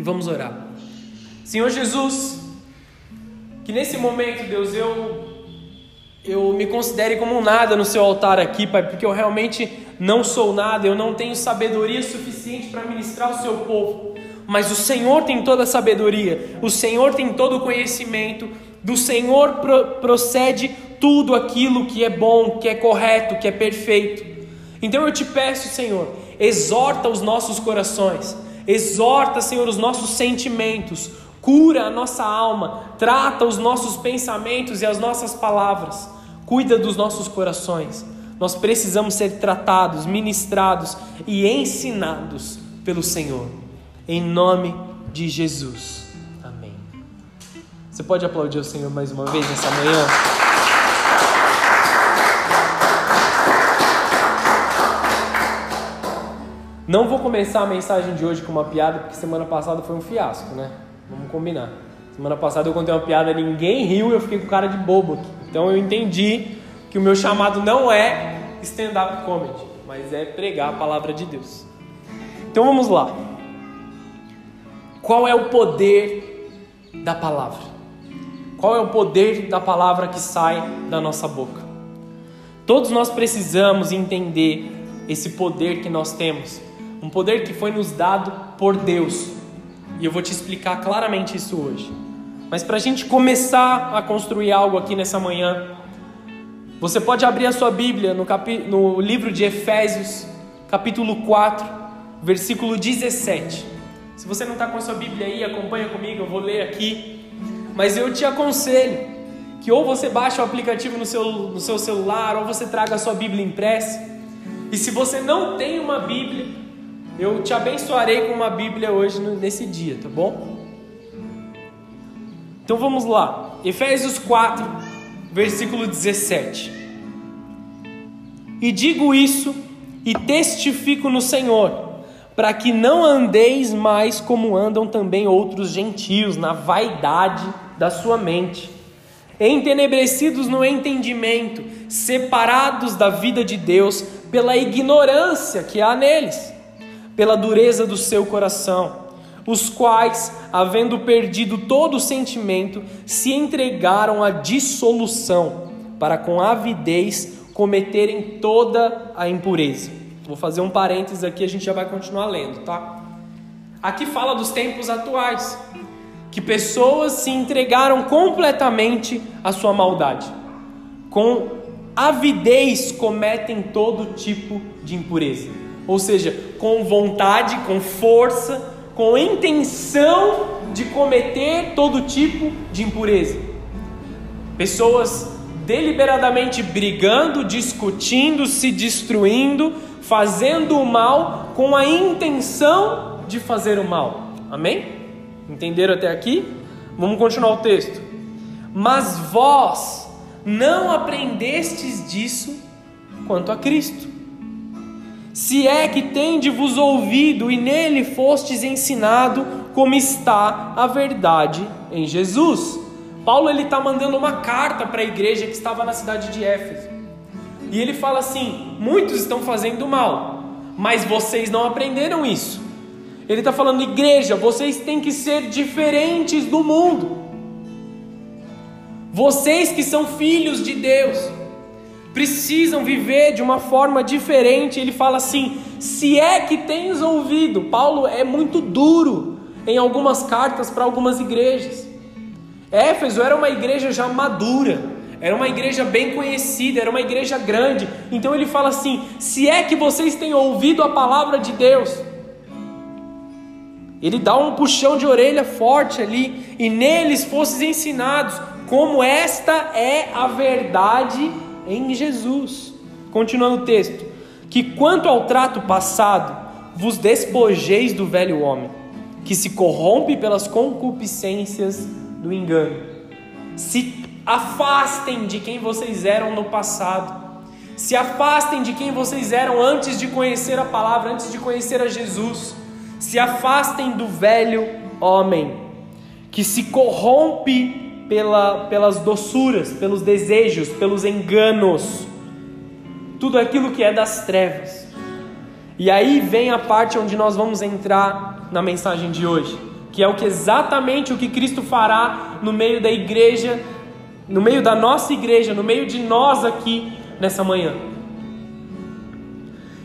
e vamos orar. Senhor Jesus, que nesse momento, Deus, eu eu me considere como um nada no seu altar aqui, Pai, porque eu realmente não sou nada, eu não tenho sabedoria suficiente para ministrar o seu povo. Mas o Senhor tem toda a sabedoria, o Senhor tem todo o conhecimento, do Senhor pro procede tudo aquilo que é bom, que é correto, que é perfeito. Então eu te peço, Senhor, exorta os nossos corações, exorta, Senhor, os nossos sentimentos, cura a nossa alma, trata os nossos pensamentos e as nossas palavras, cuida dos nossos corações. Nós precisamos ser tratados, ministrados e ensinados pelo Senhor. Em nome de Jesus. Amém. Você pode aplaudir o Senhor mais uma vez nessa manhã? Não vou começar a mensagem de hoje com uma piada, porque semana passada foi um fiasco, né? Vamos combinar. Semana passada eu contei uma piada, ninguém riu, eu fiquei com cara de bobo aqui. Então eu entendi que o meu chamado não é stand-up comedy, mas é pregar a palavra de Deus. Então vamos lá. Qual é o poder da palavra? Qual é o poder da palavra que sai da nossa boca? Todos nós precisamos entender esse poder que nós temos um poder que foi nos dado por Deus. E eu vou te explicar claramente isso hoje. Mas para a gente começar a construir algo aqui nessa manhã, você pode abrir a sua Bíblia no, capi... no livro de Efésios, capítulo 4, versículo 17. Se você não está com a sua Bíblia aí, acompanha comigo, eu vou ler aqui. Mas eu te aconselho que ou você baixe o aplicativo no seu, no seu celular, ou você traga a sua Bíblia impressa. E se você não tem uma Bíblia, eu te abençoarei com uma Bíblia hoje nesse dia, tá bom? Então vamos lá. Efésios 4, versículo 17. E digo isso e testifico no Senhor, para que não andeis mais como andam também outros gentios, na vaidade da sua mente, entenebrecidos no entendimento, separados da vida de Deus pela ignorância que há neles pela dureza do seu coração, os quais, havendo perdido todo o sentimento, se entregaram à dissolução, para com avidez cometerem toda a impureza. Vou fazer um parênteses aqui, a gente já vai continuar lendo, tá? Aqui fala dos tempos atuais, que pessoas se entregaram completamente à sua maldade. Com avidez cometem todo tipo de impureza ou seja, com vontade, com força, com intenção de cometer todo tipo de impureza. Pessoas deliberadamente brigando, discutindo, se destruindo, fazendo o mal com a intenção de fazer o mal. Amém? Entenderam até aqui? Vamos continuar o texto. Mas vós não aprendestes disso quanto a Cristo se é que tendes-vos ouvido e nele fostes ensinado como está a verdade em Jesus. Paulo ele está mandando uma carta para a igreja que estava na cidade de Éfeso. E ele fala assim: muitos estão fazendo mal, mas vocês não aprenderam isso. Ele está falando, igreja, vocês têm que ser diferentes do mundo. Vocês que são filhos de Deus, precisam viver de uma forma diferente. Ele fala assim: se é que tens ouvido. Paulo é muito duro em algumas cartas para algumas igrejas. Éfeso era uma igreja já madura, era uma igreja bem conhecida, era uma igreja grande. Então ele fala assim: se é que vocês têm ouvido a palavra de Deus. Ele dá um puxão de orelha forte ali, e neles fosses ensinados como esta é a verdade em Jesus. Continuando o texto: Que quanto ao trato passado, vos despojeis do velho homem, que se corrompe pelas concupiscências do engano. Se afastem de quem vocês eram no passado. Se afastem de quem vocês eram antes de conhecer a palavra, antes de conhecer a Jesus. Se afastem do velho homem, que se corrompe pela, pelas doçuras, pelos desejos, pelos enganos, tudo aquilo que é das trevas. E aí vem a parte onde nós vamos entrar na mensagem de hoje, que é o que exatamente o que Cristo fará no meio da igreja, no meio da nossa igreja, no meio de nós aqui nessa manhã.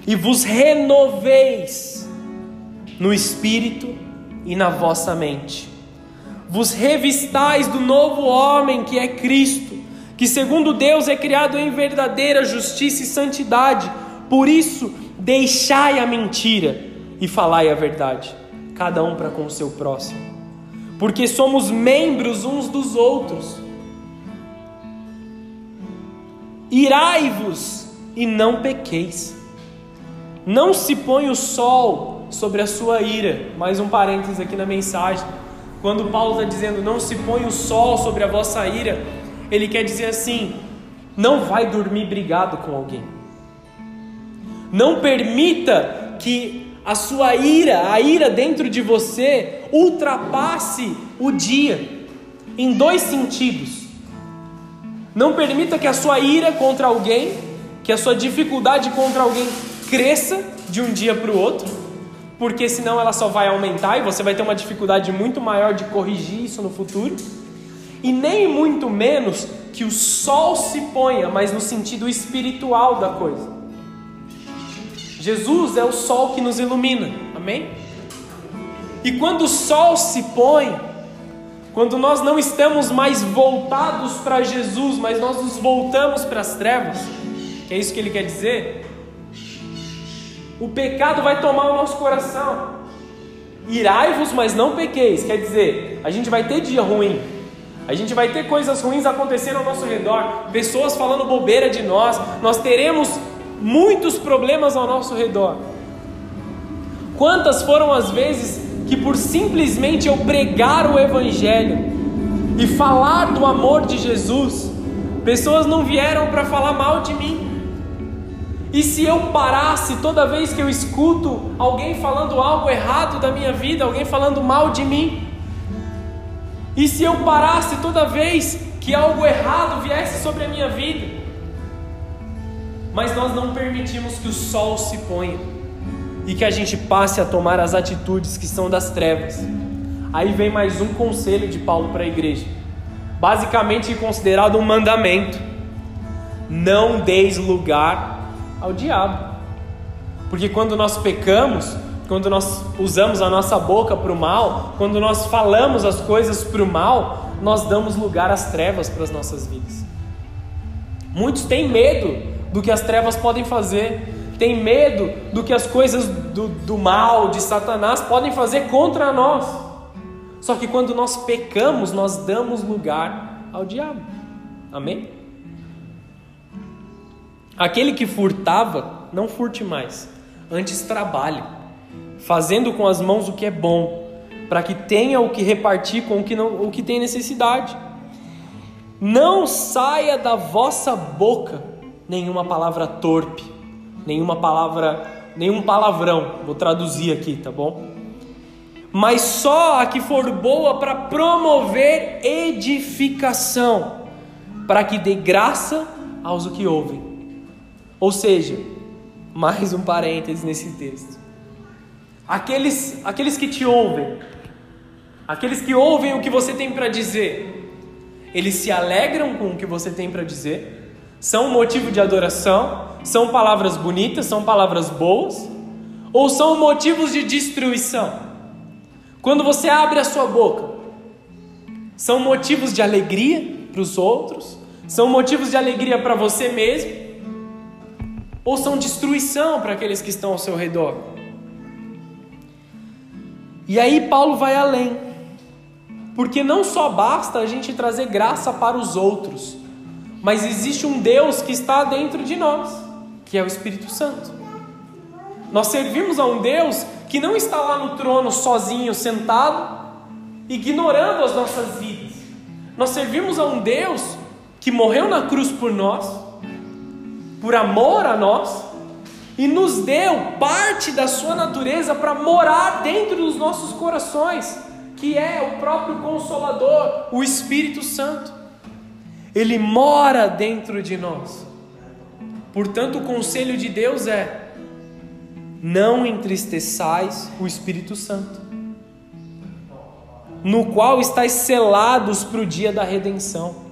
E vos renoveis no espírito e na vossa mente. Vos revistais do novo homem que é Cristo, que segundo Deus é criado em verdadeira justiça e santidade. Por isso, deixai a mentira e falai a verdade cada um para com o seu próximo, porque somos membros uns dos outros. Irai-vos e não pequeis. Não se põe o sol sobre a sua ira. Mais um parênteses aqui na mensagem. Quando Paulo está dizendo não se põe o sol sobre a vossa ira, ele quer dizer assim: não vai dormir brigado com alguém. Não permita que a sua ira, a ira dentro de você, ultrapasse o dia, em dois sentidos. Não permita que a sua ira contra alguém, que a sua dificuldade contra alguém cresça de um dia para o outro, porque senão ela só vai aumentar e você vai ter uma dificuldade muito maior de corrigir isso no futuro. E nem muito menos que o sol se ponha, mas no sentido espiritual da coisa. Jesus é o sol que nos ilumina, amém? E quando o sol se põe, quando nós não estamos mais voltados para Jesus, mas nós nos voltamos para as trevas, que é isso que ele quer dizer, o pecado vai tomar o nosso coração. Irai-vos, mas não pequeis, quer dizer, a gente vai ter dia ruim, a gente vai ter coisas ruins acontecendo ao nosso redor, pessoas falando bobeira de nós, nós teremos muitos problemas ao nosso redor. Quantas foram as vezes que, por simplesmente eu pregar o Evangelho e falar do amor de Jesus, pessoas não vieram para falar mal de mim. E se eu parasse toda vez que eu escuto alguém falando algo errado da minha vida, alguém falando mal de mim? E se eu parasse toda vez que algo errado viesse sobre a minha vida? mas nós não permitimos que o sol se ponha e que a gente passe a tomar as atitudes que são das trevas. Aí vem mais um conselho de Paulo para a igreja, basicamente considerado um mandamento: não deis lugar ao diabo, porque quando nós pecamos, quando nós usamos a nossa boca para o mal, quando nós falamos as coisas para o mal, nós damos lugar às trevas para as nossas vidas. Muitos têm medo do que as trevas podem fazer, tem medo do que as coisas do, do mal, de Satanás, podem fazer contra nós. Só que quando nós pecamos, nós damos lugar ao diabo. Amém? Aquele que furtava, não furte mais, antes trabalhe, fazendo com as mãos o que é bom, para que tenha o que repartir com o que, não, o que tem necessidade. Não saia da vossa boca nenhuma palavra torpe, nenhuma palavra, nenhum palavrão. Vou traduzir aqui, tá bom? Mas só a que for boa para promover edificação, para que dê graça aos que ouvem. Ou seja, mais um parêntese nesse texto. Aqueles, aqueles que te ouvem, aqueles que ouvem o que você tem para dizer, eles se alegram com o que você tem para dizer são motivo de adoração? São palavras bonitas? São palavras boas? Ou são motivos de destruição? Quando você abre a sua boca, são motivos de alegria para os outros? São motivos de alegria para você mesmo? Ou são destruição para aqueles que estão ao seu redor? E aí Paulo vai além, porque não só basta a gente trazer graça para os outros, mas existe um Deus que está dentro de nós, que é o Espírito Santo. Nós servimos a um Deus que não está lá no trono sozinho, sentado, ignorando as nossas vidas. Nós servimos a um Deus que morreu na cruz por nós, por amor a nós, e nos deu parte da sua natureza para morar dentro dos nossos corações, que é o próprio Consolador, o Espírito Santo. Ele mora dentro de nós. Portanto, o conselho de Deus é: não entristeçais o Espírito Santo. no qual estáis selados para o dia da redenção.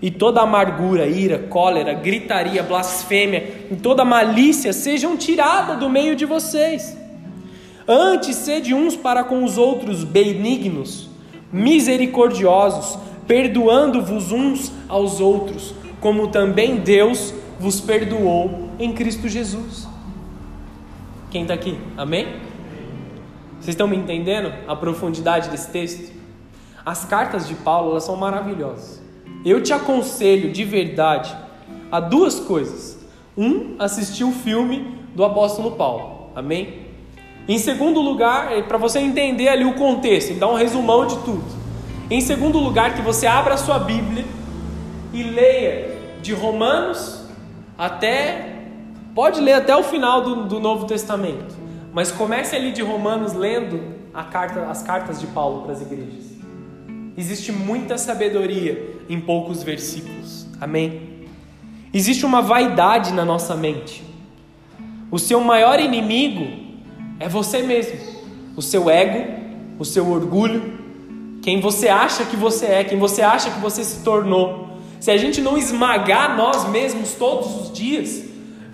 E toda amargura, ira, cólera, gritaria, blasfêmia e toda malícia sejam tiradas do meio de vocês. Antes, sede uns para com os outros benignos, misericordiosos, perdoando-vos uns aos outros, como também Deus vos perdoou em Cristo Jesus. Quem está aqui? Amém? Vocês estão me entendendo a profundidade desse texto? As cartas de Paulo elas são maravilhosas. Eu te aconselho de verdade a duas coisas. Um, assistir o filme do apóstolo Paulo. Amém? Em segundo lugar, é para você entender ali o contexto, dá um resumão de tudo. Em segundo lugar, que você abra a sua Bíblia e leia de Romanos até. Pode ler até o final do, do Novo Testamento, mas comece ali de Romanos lendo carta, as cartas de Paulo para as igrejas. Existe muita sabedoria em poucos versículos. Amém? Existe uma vaidade na nossa mente. O seu maior inimigo é você mesmo, o seu ego, o seu orgulho, quem você acha que você é, quem você acha que você se tornou. Se a gente não esmagar nós mesmos todos os dias,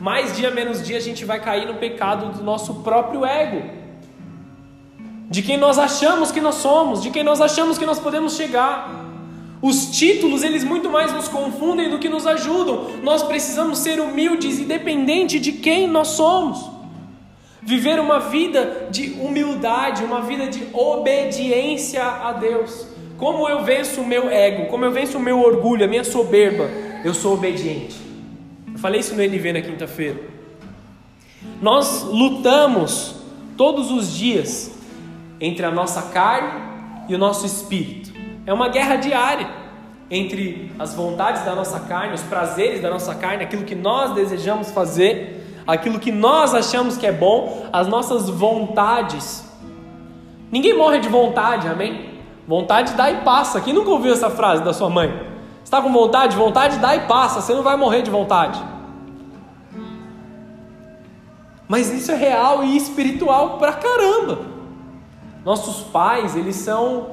mais dia menos dia a gente vai cair no pecado do nosso próprio ego. De quem nós achamos que nós somos, de quem nós achamos que nós podemos chegar. Os títulos, eles muito mais nos confundem do que nos ajudam. Nós precisamos ser humildes, independente de quem nós somos. Viver uma vida de humildade, uma vida de obediência a Deus. Como eu venço o meu ego, como eu venço o meu orgulho, a minha soberba, eu sou obediente. Eu falei isso no NV na quinta-feira. Nós lutamos todos os dias entre a nossa carne e o nosso espírito. É uma guerra diária entre as vontades da nossa carne, os prazeres da nossa carne, aquilo que nós desejamos fazer aquilo que nós achamos que é bom, as nossas vontades. Ninguém morre de vontade, amém? Vontade dá e passa. Quem nunca ouviu essa frase da sua mãe? Está com vontade? Vontade dá e passa. Você não vai morrer de vontade. Mas isso é real e espiritual pra caramba. Nossos pais, eles são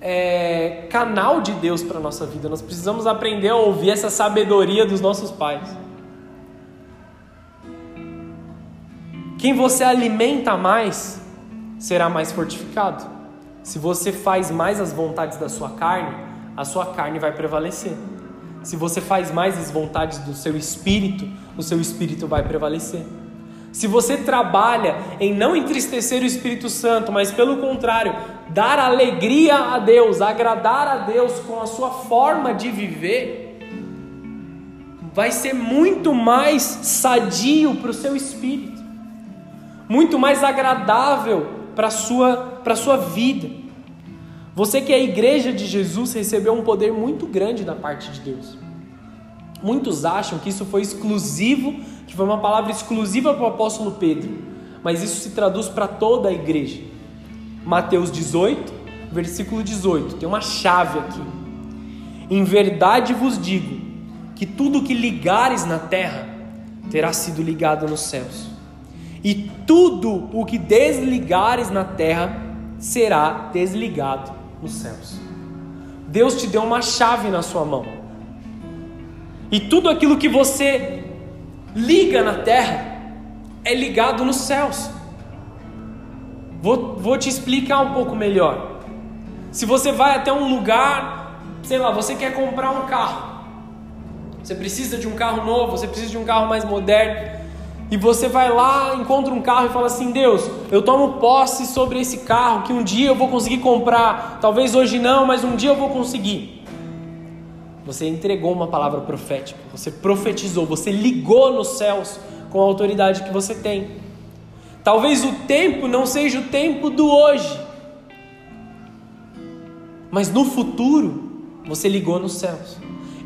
é, canal de Deus para nossa vida. Nós precisamos aprender a ouvir essa sabedoria dos nossos pais. Quem você alimenta mais será mais fortificado. Se você faz mais as vontades da sua carne, a sua carne vai prevalecer. Se você faz mais as vontades do seu espírito, o seu espírito vai prevalecer. Se você trabalha em não entristecer o Espírito Santo, mas pelo contrário, dar alegria a Deus, agradar a Deus com a sua forma de viver, vai ser muito mais sadio para o seu espírito muito mais agradável para a sua, sua vida. Você que é a igreja de Jesus recebeu um poder muito grande da parte de Deus. Muitos acham que isso foi exclusivo, que foi uma palavra exclusiva para o apóstolo Pedro, mas isso se traduz para toda a igreja. Mateus 18, versículo 18, tem uma chave aqui. Em verdade vos digo que tudo que ligares na terra terá sido ligado nos céus e tudo o que desligares na terra será desligado nos céus. Deus te deu uma chave na sua mão. E tudo aquilo que você liga na terra é ligado nos céus. Vou, vou te explicar um pouco melhor. Se você vai até um lugar, sei lá, você quer comprar um carro. Você precisa de um carro novo, você precisa de um carro mais moderno e você vai lá, encontra um carro e fala assim: Deus, eu tomo posse sobre esse carro que um dia eu vou conseguir comprar. Talvez hoje não, mas um dia eu vou conseguir. Você entregou uma palavra profética, você profetizou, você ligou nos céus com a autoridade que você tem. Talvez o tempo não seja o tempo do hoje, mas no futuro você ligou nos céus.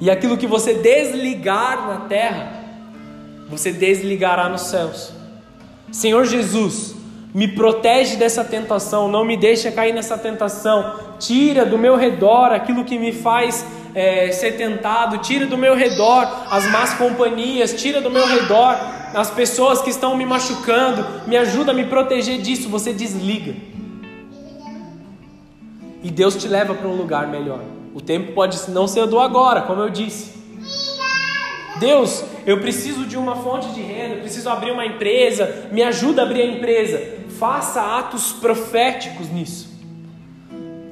E aquilo que você desligar na terra, você desligará nos céus. Senhor Jesus, me protege dessa tentação, não me deixa cair nessa tentação, tira do meu redor aquilo que me faz é, ser tentado, tira do meu redor as más companhias, tira do meu redor as pessoas que estão me machucando, me ajuda a me proteger disso. Você desliga. e Deus te leva para um lugar melhor. O tempo pode não ser do agora, como eu disse. Deus, eu preciso de uma fonte de renda, preciso abrir uma empresa, me ajuda a abrir a empresa. Faça atos proféticos nisso.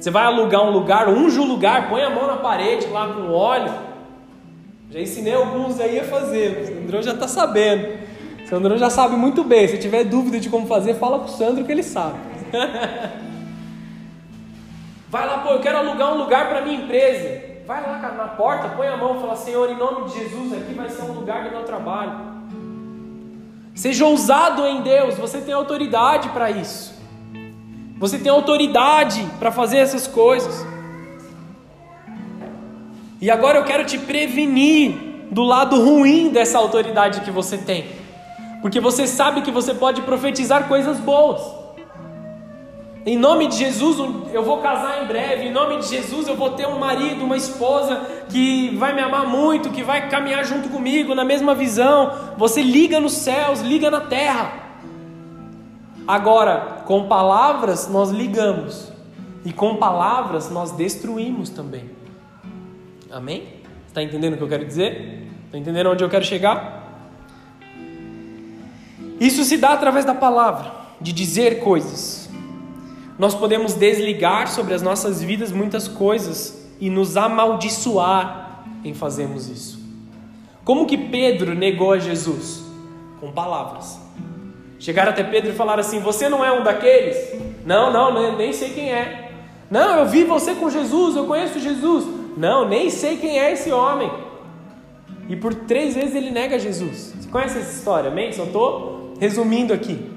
Você vai alugar um lugar, unge o lugar, põe a mão na parede lá com óleo. Já ensinei alguns aí a fazer, o Sandrão já está sabendo. O Sandrão já sabe muito bem. Se tiver dúvida de como fazer, fala com o Sandro que ele sabe. vai lá, pô, eu quero alugar um lugar para minha empresa. Vai lá na porta, põe a mão e fala: Senhor, em nome de Jesus, aqui vai ser um lugar do meu trabalho. Seja ousado em Deus, você tem autoridade para isso. Você tem autoridade para fazer essas coisas. E agora eu quero te prevenir do lado ruim dessa autoridade que você tem. Porque você sabe que você pode profetizar coisas boas. Em nome de Jesus, eu vou casar em breve. Em nome de Jesus, eu vou ter um marido, uma esposa que vai me amar muito, que vai caminhar junto comigo na mesma visão. Você liga nos céus, liga na terra. Agora, com palavras nós ligamos, e com palavras nós destruímos também. Amém? Está entendendo o que eu quero dizer? Está entendendo onde eu quero chegar? Isso se dá através da palavra, de dizer coisas nós podemos desligar sobre as nossas vidas muitas coisas e nos amaldiçoar em fazermos isso. Como que Pedro negou a Jesus? Com palavras. Chegaram até Pedro e falaram assim: Você não é um daqueles? Não, não, nem sei quem é. Não, eu vi você com Jesus, eu conheço Jesus. Não, nem sei quem é esse homem. E por três vezes ele nega Jesus. Você conhece essa história, amém? Só estou resumindo aqui.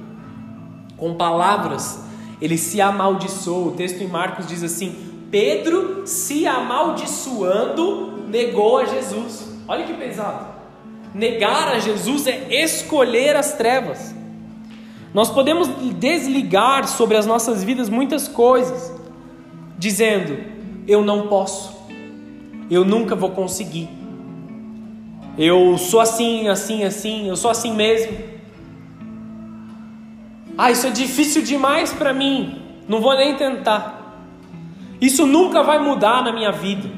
Com palavras ele se amaldiçoou. O texto em Marcos diz assim: Pedro, se amaldiçoando, negou a Jesus. Olha que pesado. Negar a Jesus é escolher as trevas. Nós podemos desligar sobre as nossas vidas muitas coisas, dizendo: Eu não posso, eu nunca vou conseguir, eu sou assim, assim, assim, eu sou assim mesmo. Ah, isso é difícil demais para mim. Não vou nem tentar. Isso nunca vai mudar na minha vida.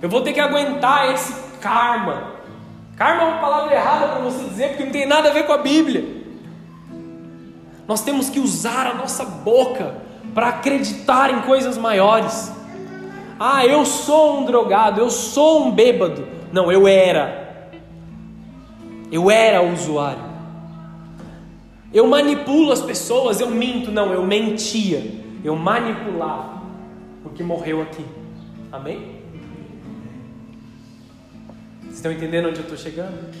Eu vou ter que aguentar esse karma. Karma é uma palavra errada para você dizer porque não tem nada a ver com a Bíblia. Nós temos que usar a nossa boca para acreditar em coisas maiores. Ah, eu sou um drogado, eu sou um bêbado. Não, eu era. Eu era usuário. Eu manipulo as pessoas, eu minto. Não, eu mentia. Eu manipulava. Porque morreu aqui. Amém? Vocês estão entendendo onde eu estou chegando?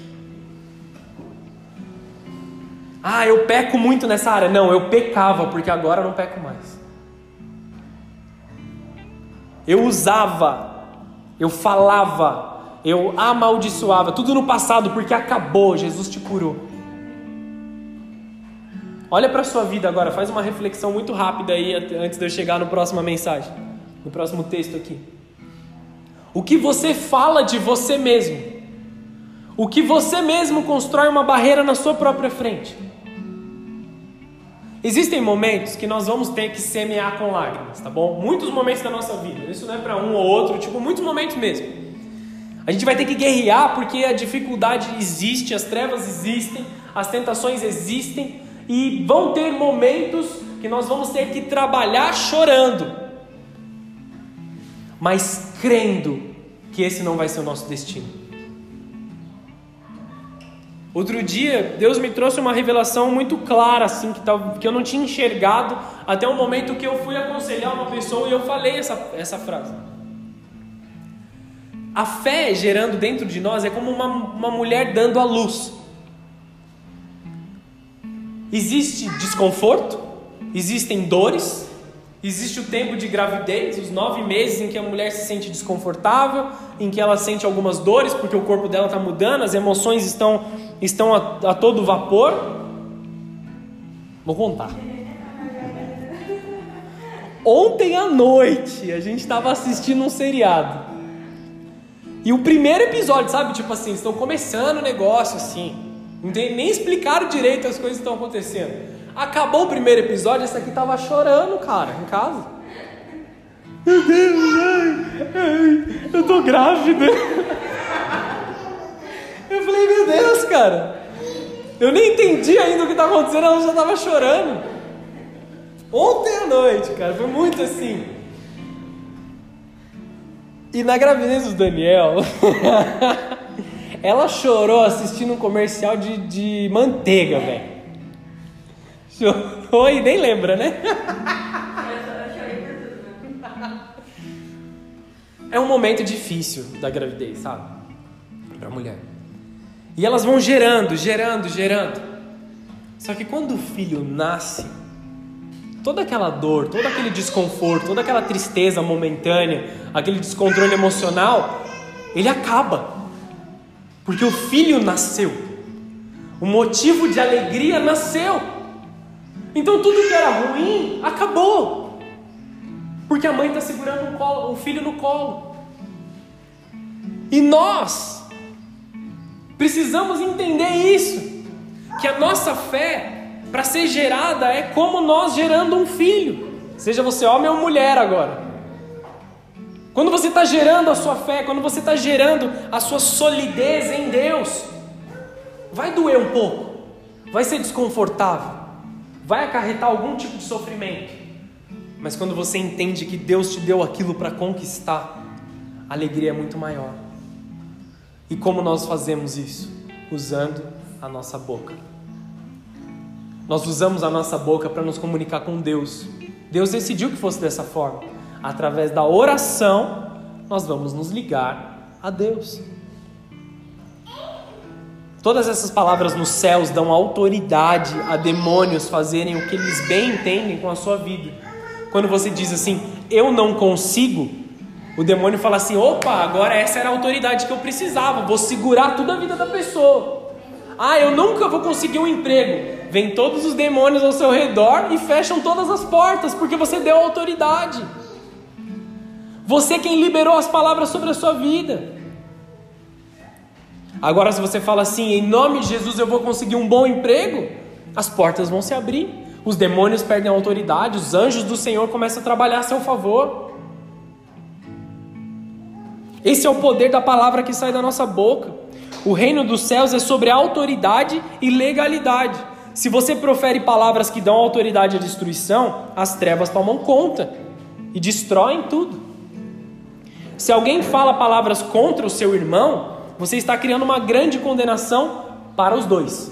Ah, eu peco muito nessa área. Não, eu pecava, porque agora eu não peco mais. Eu usava, eu falava, eu amaldiçoava, tudo no passado, porque acabou, Jesus te curou. Olha para a sua vida agora, faz uma reflexão muito rápida aí antes de eu chegar no próxima mensagem, no próximo texto aqui. O que você fala de você mesmo? O que você mesmo constrói uma barreira na sua própria frente? Existem momentos que nós vamos ter que semear com lágrimas, tá bom? Muitos momentos da nossa vida. Isso não é para um ou outro, tipo, muitos momentos mesmo. A gente vai ter que guerrear porque a dificuldade existe, as trevas existem, as tentações existem, e vão ter momentos que nós vamos ter que trabalhar chorando, mas crendo que esse não vai ser o nosso destino. Outro dia, Deus me trouxe uma revelação muito clara, assim, que, que eu não tinha enxergado até o momento que eu fui aconselhar uma pessoa e eu falei essa, essa frase. A fé gerando dentro de nós é como uma, uma mulher dando a luz. Existe desconforto, existem dores, existe o tempo de gravidez, os nove meses em que a mulher se sente desconfortável, em que ela sente algumas dores porque o corpo dela está mudando, as emoções estão, estão a, a todo vapor. Vou contar. Ontem à noite a gente estava assistindo um seriado. E o primeiro episódio, sabe? Tipo assim, estão começando o negócio assim. Não tem nem explicaram direito as coisas que estão acontecendo. Acabou o primeiro episódio, essa aqui tava chorando, cara, em casa. Meu Deus, ai, ai, eu tô grávida. Eu falei, meu Deus, cara. Eu nem entendi ainda o que tá acontecendo, ela já tava chorando. Ontem à noite, cara, foi muito assim. E na gravidez do Daniel, ela chorou assistindo um comercial de, de manteiga, velho. Chorou e nem lembra, né? É um momento difícil da gravidez, sabe? Para a mulher. E elas vão gerando, gerando, gerando. Só que quando o filho nasce, toda aquela dor, todo aquele desconforto, toda aquela tristeza momentânea, aquele descontrole emocional, ele acaba. Porque o filho nasceu. O motivo de alegria nasceu. Então tudo que era ruim acabou. Porque a mãe está segurando o filho no colo. E nós precisamos entender isso. Que a nossa fé, para ser gerada, é como nós gerando um filho. Seja você homem ou mulher agora. Quando você está gerando a sua fé, quando você está gerando a sua solidez em Deus, vai doer um pouco, vai ser desconfortável, vai acarretar algum tipo de sofrimento. Mas quando você entende que Deus te deu aquilo para conquistar, a alegria é muito maior. E como nós fazemos isso? Usando a nossa boca. Nós usamos a nossa boca para nos comunicar com Deus. Deus decidiu que fosse dessa forma. Através da oração, nós vamos nos ligar a Deus. Todas essas palavras nos céus dão autoridade a demônios fazerem o que eles bem entendem com a sua vida. Quando você diz assim, eu não consigo, o demônio fala assim: opa, agora essa era a autoridade que eu precisava, vou segurar toda a vida da pessoa. Ah, eu nunca vou conseguir um emprego. Vem todos os demônios ao seu redor e fecham todas as portas, porque você deu autoridade. Você é quem liberou as palavras sobre a sua vida. Agora, se você fala assim, em nome de Jesus eu vou conseguir um bom emprego, as portas vão se abrir, os demônios perdem a autoridade, os anjos do Senhor começam a trabalhar a seu favor. Esse é o poder da palavra que sai da nossa boca. O reino dos céus é sobre autoridade e legalidade. Se você profere palavras que dão autoridade à destruição, as trevas tomam conta e destroem tudo. Se alguém fala palavras contra o seu irmão, você está criando uma grande condenação para os dois.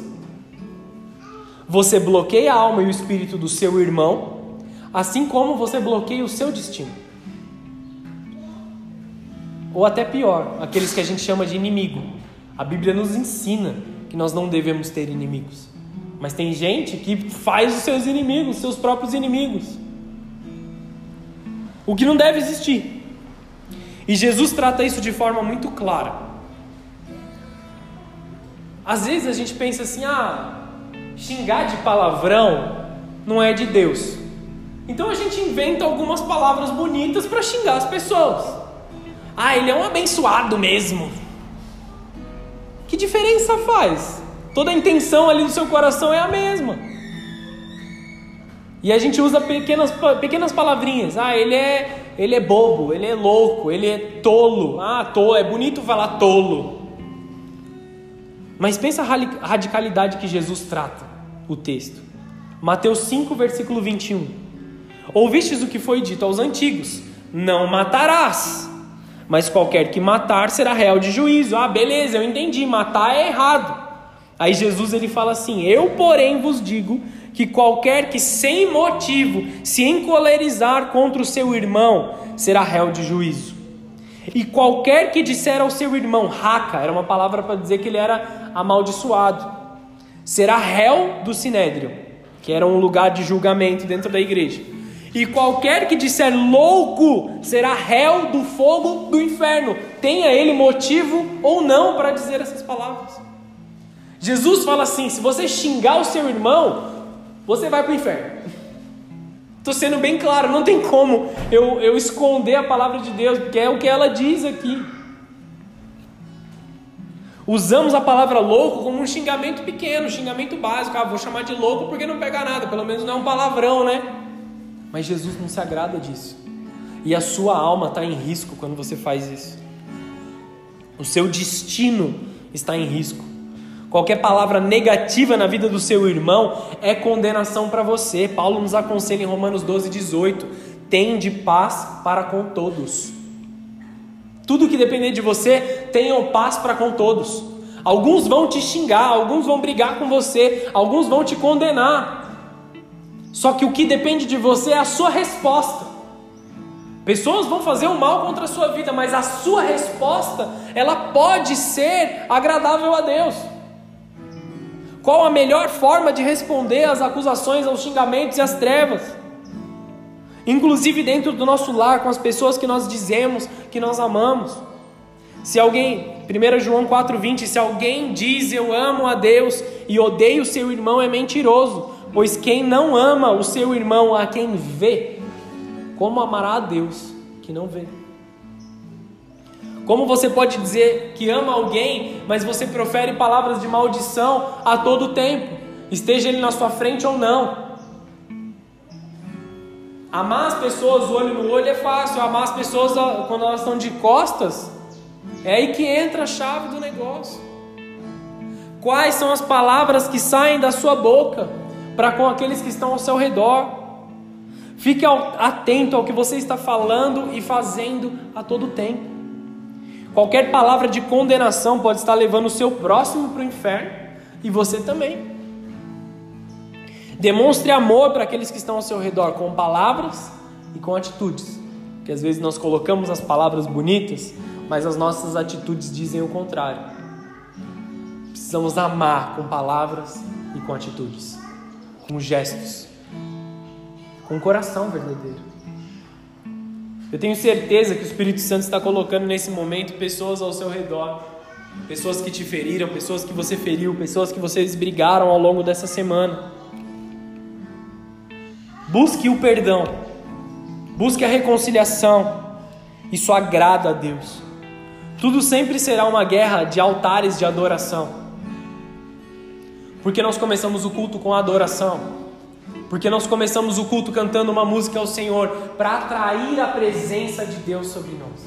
Você bloqueia a alma e o espírito do seu irmão, assim como você bloqueia o seu destino. Ou até pior, aqueles que a gente chama de inimigo. A Bíblia nos ensina que nós não devemos ter inimigos. Mas tem gente que faz os seus inimigos, seus próprios inimigos. O que não deve existir. E Jesus trata isso de forma muito clara. Às vezes a gente pensa assim: ah, xingar de palavrão não é de Deus. Então a gente inventa algumas palavras bonitas para xingar as pessoas. Ah, ele é um abençoado mesmo. Que diferença faz? Toda a intenção ali do seu coração é a mesma. E a gente usa pequenas, pequenas palavrinhas. Ah, ele é, ele é bobo, ele é louco, ele é tolo. Ah, tolo, é bonito falar tolo. Mas pensa a radicalidade que Jesus trata o texto. Mateus 5, versículo 21. Ouvistes o que foi dito aos antigos: Não matarás. Mas qualquer que matar será réu de juízo. Ah, beleza, eu entendi, matar é errado. Aí Jesus ele fala assim: Eu, porém, vos digo que qualquer que sem motivo se encolerizar contra o seu irmão será réu de juízo. E qualquer que disser ao seu irmão, raca, era uma palavra para dizer que ele era amaldiçoado, será réu do sinédrio, que era um lugar de julgamento dentro da igreja. E qualquer que disser louco será réu do fogo do inferno, tenha ele motivo ou não para dizer essas palavras. Jesus fala assim: se você xingar o seu irmão, você vai para o inferno. Estou sendo bem claro, não tem como eu, eu esconder a palavra de Deus, porque é o que ela diz aqui. Usamos a palavra louco como um xingamento pequeno, um xingamento básico. Ah, vou chamar de louco porque não pega nada, pelo menos não é um palavrão, né? Mas Jesus não se agrada disso. E a sua alma está em risco quando você faz isso. O seu destino está em risco. Qualquer palavra negativa na vida do seu irmão é condenação para você. Paulo nos aconselha em Romanos 12, 18: tende paz para com todos. Tudo que depender de você, tenham paz para com todos. Alguns vão te xingar, alguns vão brigar com você, alguns vão te condenar. Só que o que depende de você é a sua resposta. Pessoas vão fazer o mal contra a sua vida, mas a sua resposta, ela pode ser agradável a Deus. Qual a melhor forma de responder às acusações, aos xingamentos e às trevas? Inclusive dentro do nosso lar, com as pessoas que nós dizemos que nós amamos. Se alguém, 1 João 4,20, se alguém diz eu amo a Deus e odeio o seu irmão, é mentiroso, pois quem não ama o seu irmão a quem vê, como amará a Deus que não vê? Como você pode dizer que ama alguém, mas você profere palavras de maldição a todo tempo, esteja ele na sua frente ou não? Amar as pessoas olho no olho é fácil, amar as pessoas quando elas estão de costas é aí que entra a chave do negócio. Quais são as palavras que saem da sua boca para com aqueles que estão ao seu redor? Fique atento ao que você está falando e fazendo a todo tempo. Qualquer palavra de condenação pode estar levando o seu próximo para o inferno e você também. Demonstre amor para aqueles que estão ao seu redor com palavras e com atitudes. Que às vezes nós colocamos as palavras bonitas, mas as nossas atitudes dizem o contrário. Precisamos amar com palavras e com atitudes, com gestos, com coração verdadeiro. Eu tenho certeza que o Espírito Santo está colocando nesse momento pessoas ao seu redor, pessoas que te feriram, pessoas que você feriu, pessoas que vocês brigaram ao longo dessa semana. Busque o perdão, busque a reconciliação, isso agrada a Deus. Tudo sempre será uma guerra de altares de adoração. Porque nós começamos o culto com adoração. Porque nós começamos o culto cantando uma música ao Senhor para atrair a presença de Deus sobre nós.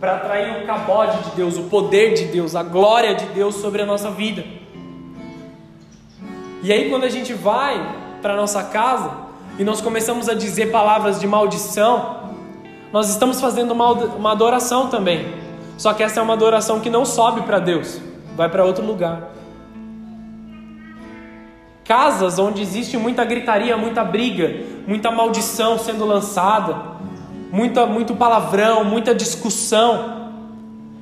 Para atrair o cabode de Deus, o poder de Deus, a glória de Deus sobre a nossa vida. E aí quando a gente vai para nossa casa e nós começamos a dizer palavras de maldição, nós estamos fazendo uma, uma adoração também. Só que essa é uma adoração que não sobe para Deus, vai para outro lugar. Casas onde existe muita gritaria, muita briga, muita maldição sendo lançada, muita, muito palavrão, muita discussão,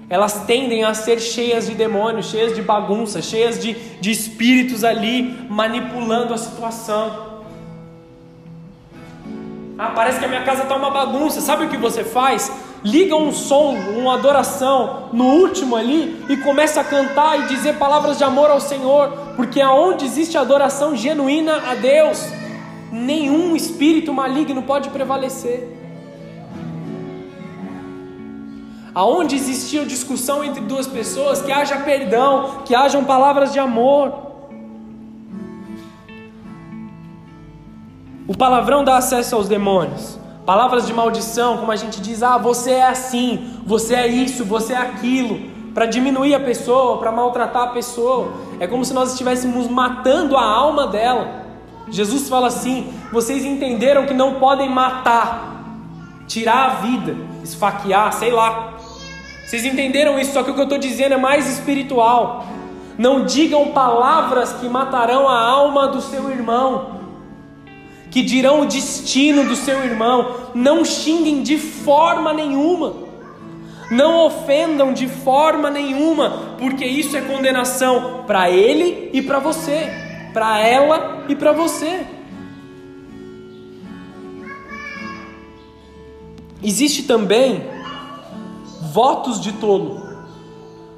elas tendem a ser cheias de demônios, cheias de bagunça, cheias de, de espíritos ali manipulando a situação. Ah, parece que a minha casa está uma bagunça. Sabe o que você faz? liga um som, uma adoração no último ali e começa a cantar e dizer palavras de amor ao Senhor, porque aonde existe adoração genuína a Deus, nenhum espírito maligno pode prevalecer. Aonde existia discussão entre duas pessoas, que haja perdão, que hajam palavras de amor. O palavrão dá acesso aos demônios. Palavras de maldição, como a gente diz, ah, você é assim, você é isso, você é aquilo, para diminuir a pessoa, para maltratar a pessoa. É como se nós estivéssemos matando a alma dela. Jesus fala assim: vocês entenderam que não podem matar, tirar a vida, esfaquear, sei lá. Vocês entenderam isso, só que o que eu estou dizendo é mais espiritual. Não digam palavras que matarão a alma do seu irmão que dirão o destino do seu irmão. Não xinguem de forma nenhuma. Não ofendam de forma nenhuma, porque isso é condenação para ele e para você, para ela e para você. Existe também votos de tolo.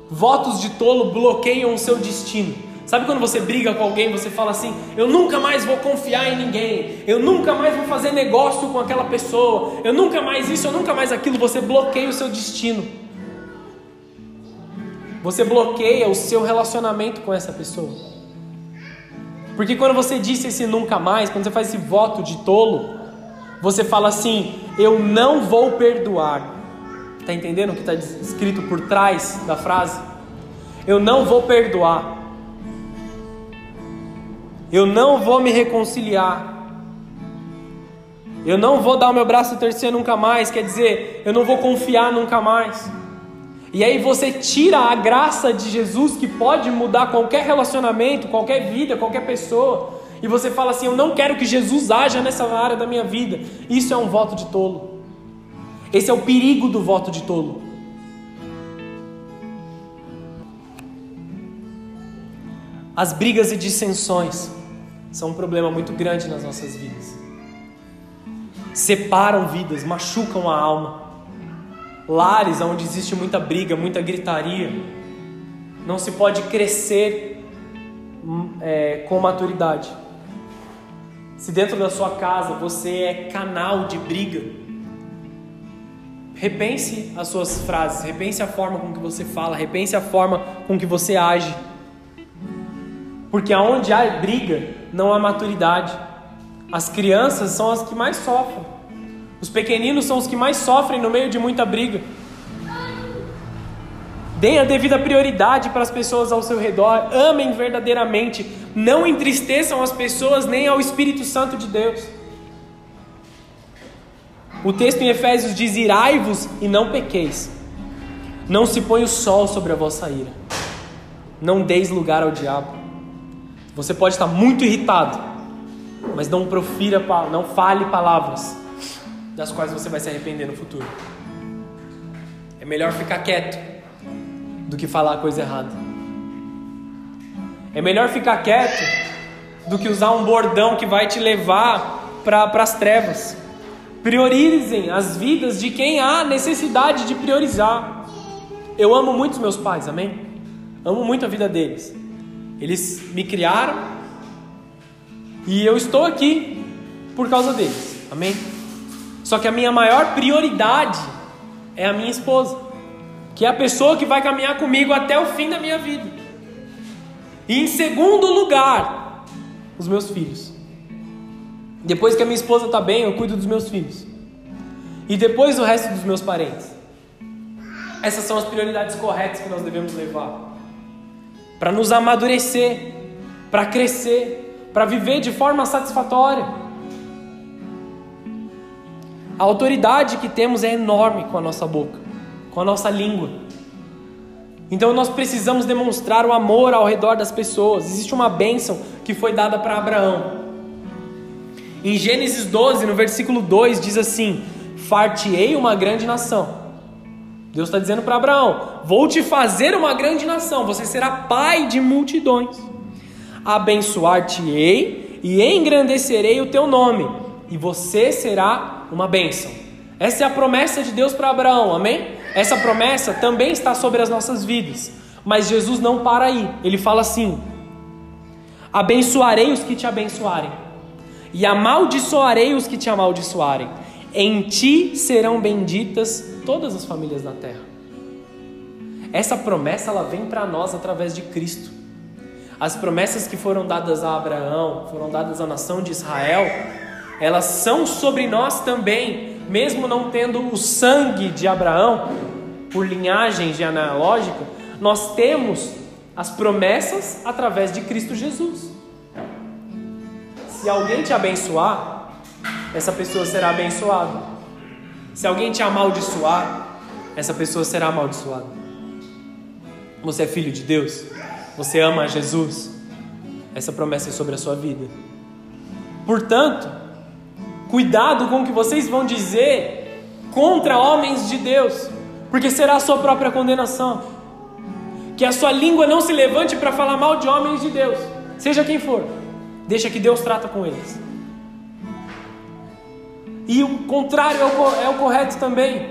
Votos de tolo bloqueiam o seu destino. Sabe quando você briga com alguém, você fala assim: eu nunca mais vou confiar em ninguém, eu nunca mais vou fazer negócio com aquela pessoa, eu nunca mais isso, eu nunca mais aquilo. Você bloqueia o seu destino, você bloqueia o seu relacionamento com essa pessoa. Porque quando você disse esse nunca mais, quando você faz esse voto de tolo, Você fala assim: Eu não vou perdoar. Está entendendo o que está escrito por trás da frase? Eu não vou perdoar. Eu não vou me reconciliar. Eu não vou dar o meu braço a torcer nunca mais. Quer dizer, eu não vou confiar nunca mais. E aí você tira a graça de Jesus que pode mudar qualquer relacionamento, qualquer vida, qualquer pessoa. E você fala assim: Eu não quero que Jesus haja nessa área da minha vida. Isso é um voto de tolo. Esse é o perigo do voto de tolo. As brigas e dissensões são um problema muito grande nas nossas vidas. Separam vidas, machucam a alma lares onde existe muita briga, muita gritaria, não se pode crescer hum, é, com maturidade. Se dentro da sua casa você é canal de briga, repense as suas frases, repense a forma com que você fala, repense a forma com que você age. Porque aonde há briga, não há maturidade. As crianças são as que mais sofrem. Os pequeninos são os que mais sofrem no meio de muita briga. Deem a devida prioridade para as pessoas ao seu redor. Amem verdadeiramente. Não entristeçam as pessoas nem ao Espírito Santo de Deus. O texto em Efésios diz: Irai-vos e não pequeis. Não se põe o sol sobre a vossa ira. Não deis lugar ao diabo. Você pode estar muito irritado, mas não profira, não fale palavras das quais você vai se arrepender no futuro. É melhor ficar quieto do que falar a coisa errada. É melhor ficar quieto do que usar um bordão que vai te levar para as trevas. Priorizem as vidas de quem há necessidade de priorizar. Eu amo muito os meus pais, amém? Amo muito a vida deles. Eles me criaram e eu estou aqui por causa deles, amém? Só que a minha maior prioridade é a minha esposa, que é a pessoa que vai caminhar comigo até o fim da minha vida. E em segundo lugar, os meus filhos. Depois que a minha esposa está bem, eu cuido dos meus filhos. E depois o resto dos meus parentes. Essas são as prioridades corretas que nós devemos levar. Para nos amadurecer, para crescer, para viver de forma satisfatória. A autoridade que temos é enorme com a nossa boca, com a nossa língua. Então nós precisamos demonstrar o amor ao redor das pessoas. Existe uma bênção que foi dada para Abraão. Em Gênesis 12, no versículo 2, diz assim: Fartiei uma grande nação. Deus está dizendo para Abraão: Vou te fazer uma grande nação, você será pai de multidões. Abençoar-te-ei e engrandecerei o teu nome, e você será uma bênção. Essa é a promessa de Deus para Abraão, amém? Essa promessa também está sobre as nossas vidas. Mas Jesus não para aí. Ele fala assim: Abençoarei os que te abençoarem, e amaldiçoarei os que te amaldiçoarem. Em ti serão benditas todas as famílias da terra. Essa promessa ela vem para nós através de Cristo. As promessas que foram dadas a Abraão, foram dadas à nação de Israel, elas são sobre nós também, mesmo não tendo o sangue de Abraão, por linhagem genealógica, nós temos as promessas através de Cristo Jesus. Se alguém te abençoar, essa pessoa será abençoada. Se alguém te amaldiçoar, essa pessoa será amaldiçoada. Você é filho de Deus? Você ama Jesus? Essa promessa é sobre a sua vida. Portanto, Cuidado com o que vocês vão dizer contra homens de Deus, porque será a sua própria condenação. Que a sua língua não se levante para falar mal de homens de Deus, seja quem for. Deixa que Deus trata com eles. E o contrário é o, é o correto também.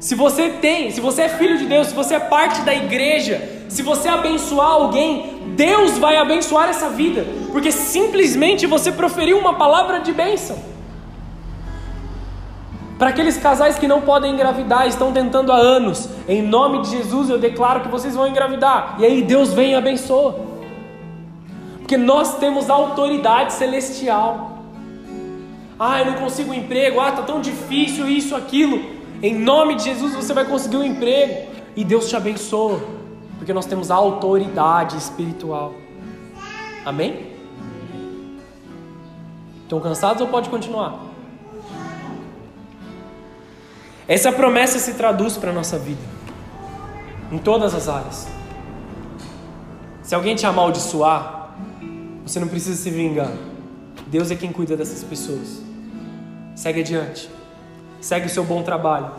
Se você tem, se você é filho de Deus, se você é parte da igreja, se você abençoar alguém, Deus vai abençoar essa vida, porque simplesmente você proferiu uma palavra de bênção. Para aqueles casais que não podem engravidar, estão tentando há anos, em nome de Jesus eu declaro que vocês vão engravidar, e aí Deus vem e abençoa, porque nós temos autoridade celestial. Ah, eu não consigo um emprego. Ah, tá tão difícil isso, aquilo. Em nome de Jesus você vai conseguir um emprego. E Deus te abençoa. Porque nós temos autoridade espiritual. Amém? Estão cansados ou pode continuar? Essa promessa se traduz para a nossa vida, em todas as áreas. Se alguém te amaldiçoar, você não precisa se vingar. Deus é quem cuida dessas pessoas. Segue adiante. Segue o seu bom trabalho.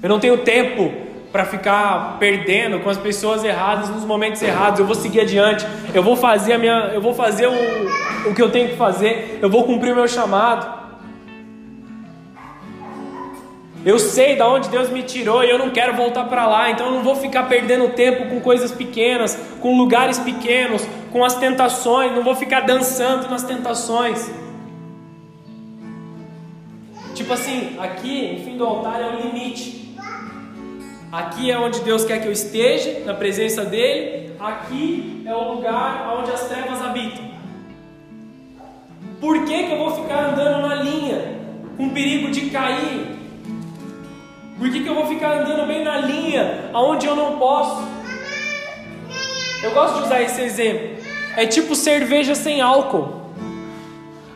Eu não tenho tempo para ficar perdendo com as pessoas erradas nos momentos errados. Eu vou seguir adiante. Eu vou fazer a minha, eu vou fazer o, o que eu tenho que fazer. Eu vou cumprir o meu chamado. Eu sei da onde Deus me tirou e eu não quero voltar para lá, então eu não vou ficar perdendo tempo com coisas pequenas, com lugares pequenos, com as tentações, não vou ficar dançando nas tentações. Tipo assim, aqui no fim do altar é o limite. Aqui é onde Deus quer que eu esteja, na presença dEle. Aqui é o lugar onde as trevas habitam. Por que, que eu vou ficar andando na linha, com perigo de cair, por que, que eu vou ficar andando bem na linha aonde eu não posso? Eu gosto de usar esse exemplo. É tipo cerveja sem álcool.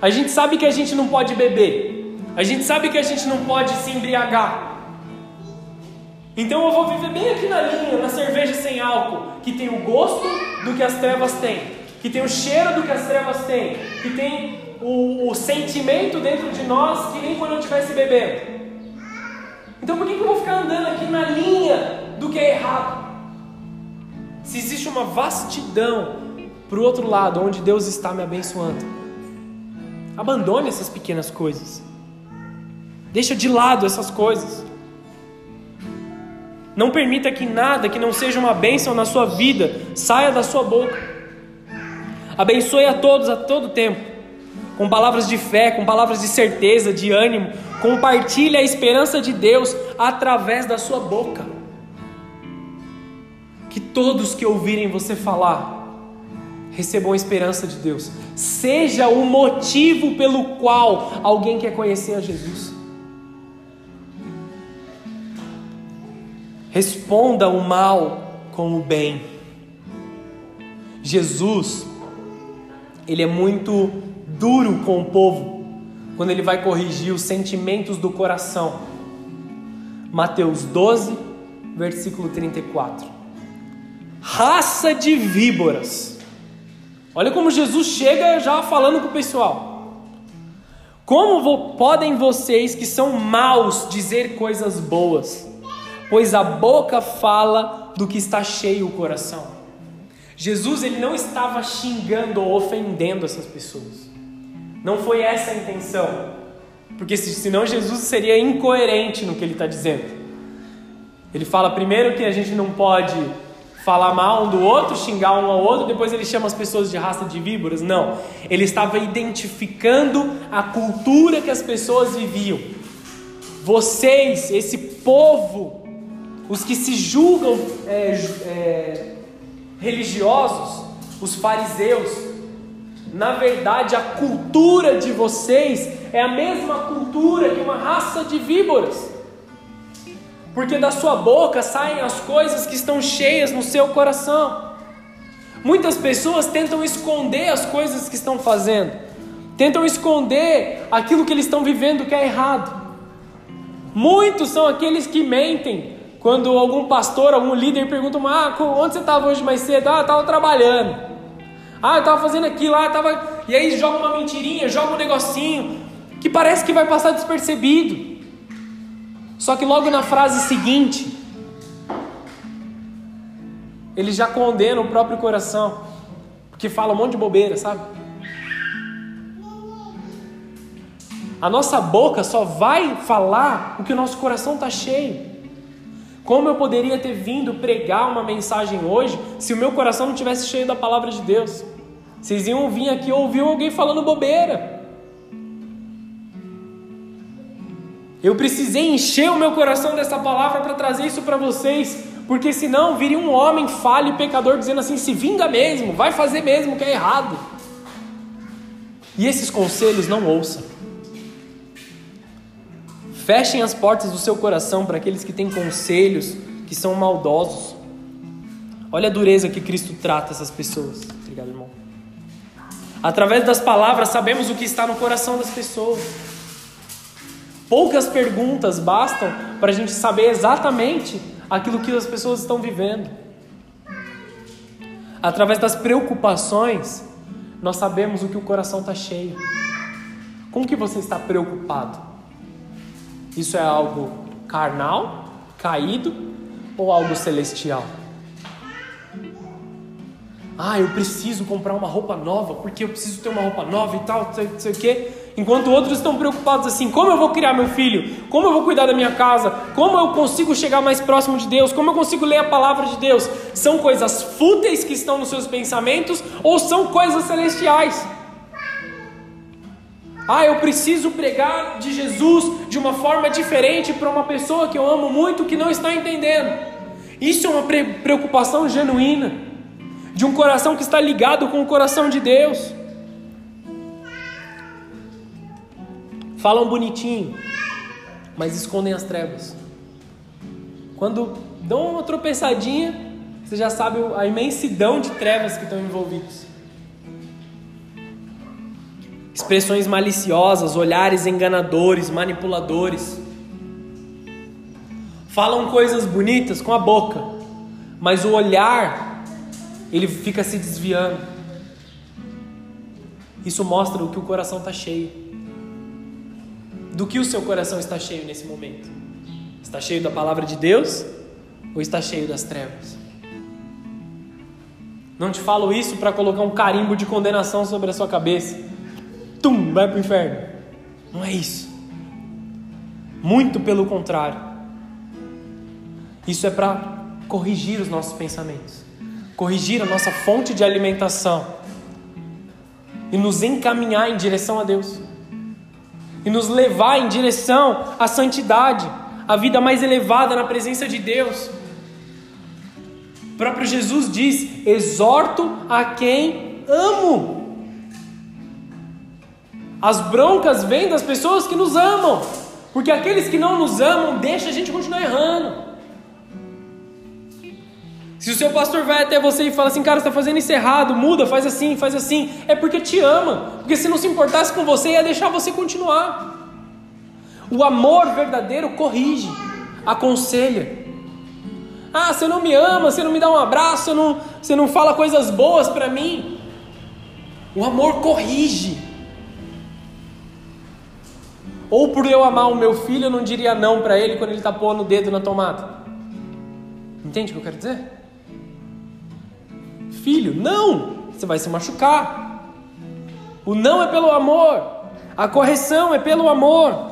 A gente sabe que a gente não pode beber. A gente sabe que a gente não pode se embriagar. Então eu vou viver bem aqui na linha, na cerveja sem álcool, que tem o gosto do que as trevas têm, que tem o cheiro do que as trevas têm, que tem o, o sentimento dentro de nós que nem quando eu estivesse bebendo. Então por que, eu vou ficar andando aqui na linha do que é errado? Se existe uma vastidão para o outro lado, onde Deus está me abençoando, abandone essas pequenas coisas. Deixa de lado essas coisas. Não permita que nada que não seja uma bênção na sua vida saia da sua boca. Abençoe a todos a todo tempo, com palavras de fé, com palavras de certeza, de ânimo, Compartilhe a esperança de Deus através da sua boca. Que todos que ouvirem você falar recebam a esperança de Deus. Seja o motivo pelo qual alguém quer conhecer a Jesus. Responda o mal com o bem. Jesus, ele é muito duro com o povo quando ele vai corrigir os sentimentos do coração. Mateus 12, versículo 34. Raça de víboras. Olha como Jesus chega já falando com o pessoal. Como podem vocês que são maus dizer coisas boas? Pois a boca fala do que está cheio o coração. Jesus ele não estava xingando ou ofendendo essas pessoas. Não foi essa a intenção. Porque senão Jesus seria incoerente no que ele está dizendo. Ele fala primeiro que a gente não pode falar mal um do outro, xingar um ao outro, depois ele chama as pessoas de raça de víboras. Não. Ele estava identificando a cultura que as pessoas viviam. Vocês, esse povo, os que se julgam é, é, religiosos, os fariseus, na verdade, a cultura de vocês é a mesma cultura que uma raça de víboras. Porque da sua boca saem as coisas que estão cheias no seu coração. Muitas pessoas tentam esconder as coisas que estão fazendo, tentam esconder aquilo que eles estão vivendo que é errado. Muitos são aqueles que mentem quando algum pastor, algum líder pergunta: Ah, onde você estava hoje mais cedo? Ah, estava trabalhando. Ah, eu estava fazendo aquilo lá, tava... e aí joga uma mentirinha, joga um negocinho, que parece que vai passar despercebido. Só que logo na frase seguinte, ele já condena o próprio coração, porque fala um monte de bobeira, sabe? A nossa boca só vai falar o que o nosso coração está cheio. Como eu poderia ter vindo pregar uma mensagem hoje se o meu coração não tivesse cheio da palavra de Deus? Vocês iam vir aqui ouvir alguém falando bobeira. Eu precisei encher o meu coração dessa palavra para trazer isso para vocês, porque senão viria um homem falho e pecador dizendo assim: se vinga mesmo, vai fazer mesmo que é errado. E esses conselhos não ouça. Fechem as portas do seu coração para aqueles que têm conselhos que são maldosos. Olha a dureza que Cristo trata essas pessoas. Obrigado, irmão. Através das palavras sabemos o que está no coração das pessoas. Poucas perguntas bastam para a gente saber exatamente aquilo que as pessoas estão vivendo. Através das preocupações, nós sabemos o que o coração está cheio. Com que você está preocupado? Isso é algo carnal, caído ou algo celestial? Ah, eu preciso comprar uma roupa nova, porque eu preciso ter uma roupa nova e tal, não sei, não sei o quê. Enquanto outros estão preocupados assim: como eu vou criar meu filho? Como eu vou cuidar da minha casa? Como eu consigo chegar mais próximo de Deus? Como eu consigo ler a palavra de Deus? São coisas fúteis que estão nos seus pensamentos ou são coisas celestiais? Ah, eu preciso pregar de Jesus de uma forma diferente para uma pessoa que eu amo muito que não está entendendo. Isso é uma preocupação genuína de um coração que está ligado com o coração de Deus. Falam bonitinho, mas escondem as trevas. Quando dão uma tropeçadinha, você já sabe a imensidão de trevas que estão envolvidos. Expressões maliciosas, olhares enganadores, manipuladores. Falam coisas bonitas com a boca, mas o olhar ele fica se desviando. Isso mostra o que o coração está cheio. Do que o seu coração está cheio nesse momento? Está cheio da palavra de Deus ou está cheio das trevas? Não te falo isso para colocar um carimbo de condenação sobre a sua cabeça. Tum, vai para o inferno. Não é isso. Muito pelo contrário. Isso é para corrigir os nossos pensamentos, corrigir a nossa fonte de alimentação e nos encaminhar em direção a Deus e nos levar em direção à santidade, à vida mais elevada na presença de Deus. O próprio Jesus diz: exorto a quem amo. As broncas vêm das pessoas que nos amam, porque aqueles que não nos amam deixam a gente continuar errando. Se o seu pastor vai até você e fala assim, cara, você está fazendo isso errado, muda, faz assim, faz assim, é porque te ama. Porque se não se importasse com você, ia deixar você continuar. O amor verdadeiro corrige, aconselha. Ah, você não me ama, você não me dá um abraço, você não, você não fala coisas boas para mim. O amor corrige. Ou por eu amar o meu filho, eu não diria não para ele quando ele está pondo o dedo na tomada. Entende o que eu quero dizer? Filho, não! Você vai se machucar. O não é pelo amor, a correção é pelo amor.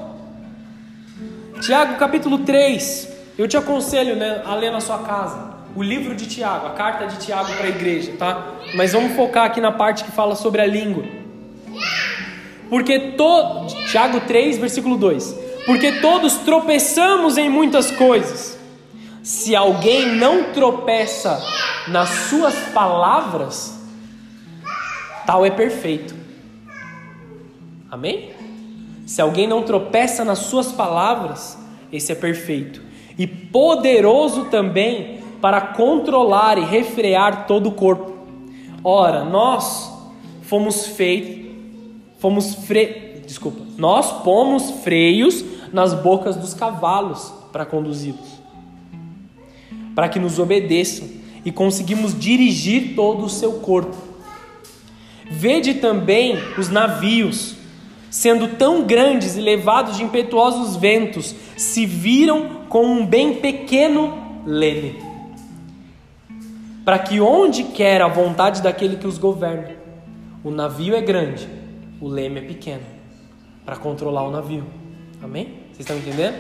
Tiago capítulo 3, eu te aconselho né, a ler na sua casa o livro de Tiago, a carta de Tiago para a igreja, tá? Mas vamos focar aqui na parte que fala sobre a língua. Porque todo. Tiago 3, versículo 2. Porque todos tropeçamos em muitas coisas. Se alguém não tropeça nas suas palavras, tal é perfeito. Amém? Se alguém não tropeça nas suas palavras, esse é perfeito. E poderoso também para controlar e refrear todo o corpo. Ora, nós fomos feitos, fomos fre... desculpa, nós pomos freios nas bocas dos cavalos para conduzi-los, para que nos obedeçam e conseguimos dirigir todo o seu corpo. Vede também os navios, sendo tão grandes e levados de impetuosos ventos, se viram com um bem pequeno leme. Para que onde quer a vontade daquele que os governa, o navio é grande, o leme é pequeno, para controlar o navio. Amém? Vocês estão entendendo?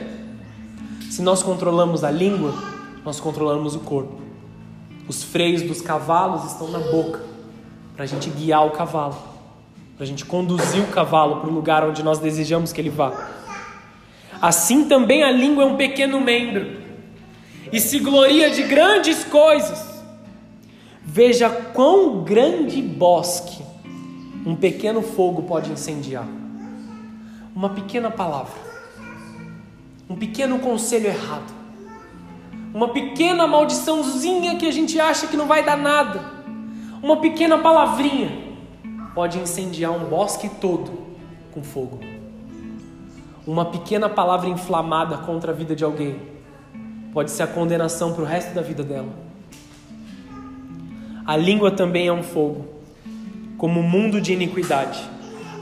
Se nós controlamos a língua, nós controlamos o corpo. Os freios dos cavalos estão na boca, para a gente guiar o cavalo, para a gente conduzir o cavalo para o lugar onde nós desejamos que ele vá. Assim também a língua é um pequeno membro e se gloria de grandes coisas. Veja quão grande bosque um pequeno fogo pode incendiar. Uma pequena palavra. um pequeno conselho errado, uma pequena maldiçãozinha que a gente acha que não vai dar nada, uma pequena palavrinha pode incendiar um bosque todo com fogo. Uma pequena palavra inflamada contra a vida de alguém pode ser a condenação para o resto da vida dela. A língua também é um fogo, como um mundo de iniquidade.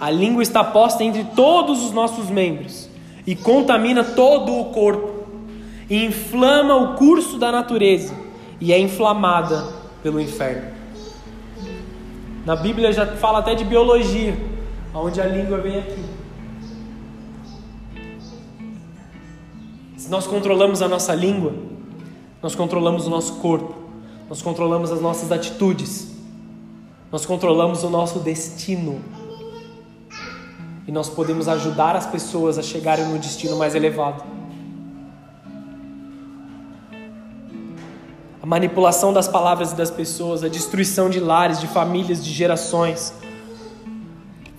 A língua está posta entre todos os nossos membros e contamina todo o corpo, e inflama o curso da natureza e é inflamada pelo inferno. Na Bíblia já fala até de biologia, onde a língua vem aqui. Se nós controlamos a nossa língua, nós controlamos o nosso corpo, nós controlamos as nossas atitudes, nós controlamos o nosso destino. E nós podemos ajudar as pessoas a chegarem no destino mais elevado. Manipulação das palavras e das pessoas, a destruição de lares, de famílias, de gerações.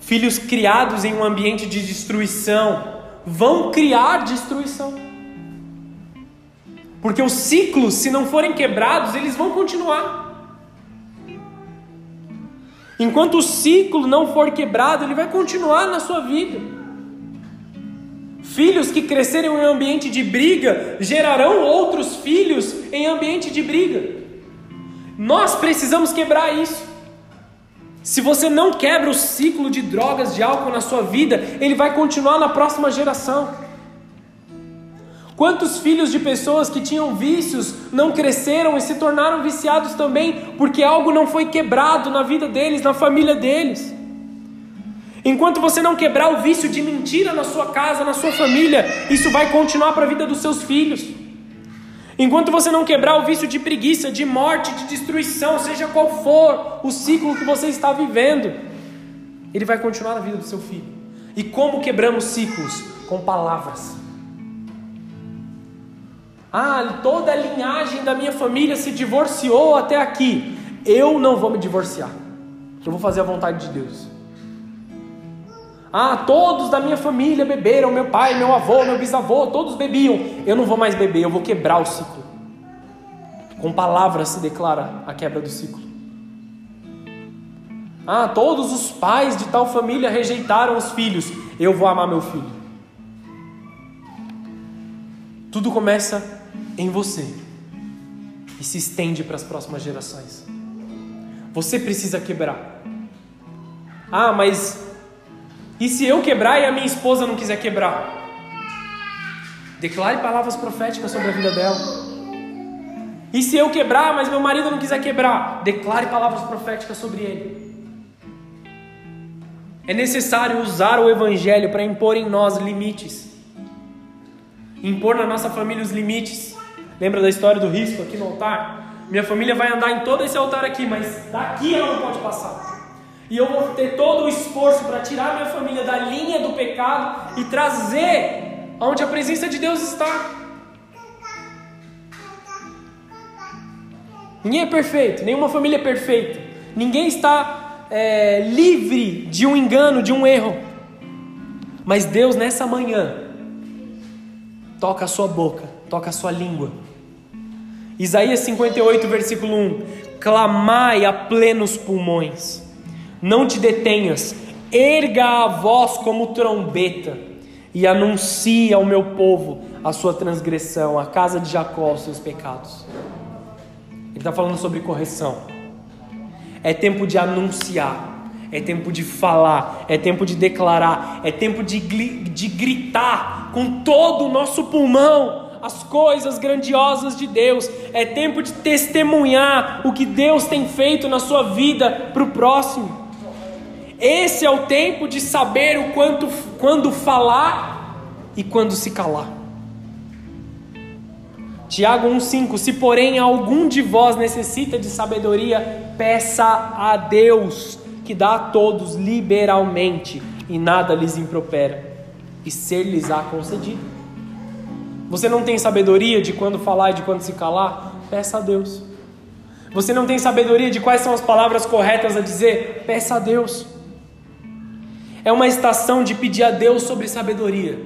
Filhos criados em um ambiente de destruição vão criar destruição. Porque os ciclos, se não forem quebrados, eles vão continuar. Enquanto o ciclo não for quebrado, ele vai continuar na sua vida. Filhos que crescerem em ambiente de briga gerarão outros filhos em ambiente de briga. Nós precisamos quebrar isso. Se você não quebra o ciclo de drogas, de álcool na sua vida, ele vai continuar na próxima geração. Quantos filhos de pessoas que tinham vícios não cresceram e se tornaram viciados também porque algo não foi quebrado na vida deles, na família deles? Enquanto você não quebrar o vício de mentira na sua casa, na sua família, isso vai continuar para a vida dos seus filhos. Enquanto você não quebrar o vício de preguiça, de morte, de destruição, seja qual for o ciclo que você está vivendo, ele vai continuar na vida do seu filho. E como quebramos ciclos? Com palavras. Ah, toda a linhagem da minha família se divorciou até aqui. Eu não vou me divorciar. Eu vou fazer a vontade de Deus. Ah, todos da minha família beberam, meu pai, meu avô, meu bisavô, todos bebiam. Eu não vou mais beber, eu vou quebrar o ciclo. Com palavras se declara a quebra do ciclo. Ah, todos os pais de tal família rejeitaram os filhos. Eu vou amar meu filho. Tudo começa em você e se estende para as próximas gerações. Você precisa quebrar. Ah, mas e se eu quebrar e a minha esposa não quiser quebrar? Declare palavras proféticas sobre a vida dela. E se eu quebrar, mas meu marido não quiser quebrar? Declare palavras proféticas sobre ele. É necessário usar o Evangelho para impor em nós limites, impor na nossa família os limites. Lembra da história do risco aqui no altar? Minha família vai andar em todo esse altar aqui, mas daqui ela não pode passar. E eu vou ter todo o esforço para tirar minha família da linha do pecado e trazer onde a presença de Deus está. Ninguém é perfeito, nenhuma família é perfeita. Ninguém está é, livre de um engano, de um erro. Mas Deus, nessa manhã, toca a sua boca, toca a sua língua Isaías 58, versículo 1: Clamai a plenos pulmões, não te detenhas, erga a voz como trombeta e anuncie ao meu povo a sua transgressão, a casa de Jacó os seus pecados. Ele está falando sobre correção. É tempo de anunciar, é tempo de falar, é tempo de declarar, é tempo de, de gritar com todo o nosso pulmão as coisas grandiosas de Deus, é tempo de testemunhar o que Deus tem feito na sua vida para o próximo. Esse é o tempo de saber o quanto, quando falar e quando se calar. Tiago 1,5: Se porém algum de vós necessita de sabedoria, peça a Deus, que dá a todos liberalmente, e nada lhes impropera, e ser-lhes-á concedido. Você não tem sabedoria de quando falar e de quando se calar? Peça a Deus. Você não tem sabedoria de quais são as palavras corretas a dizer? Peça a Deus. É uma estação de pedir a Deus sobre sabedoria.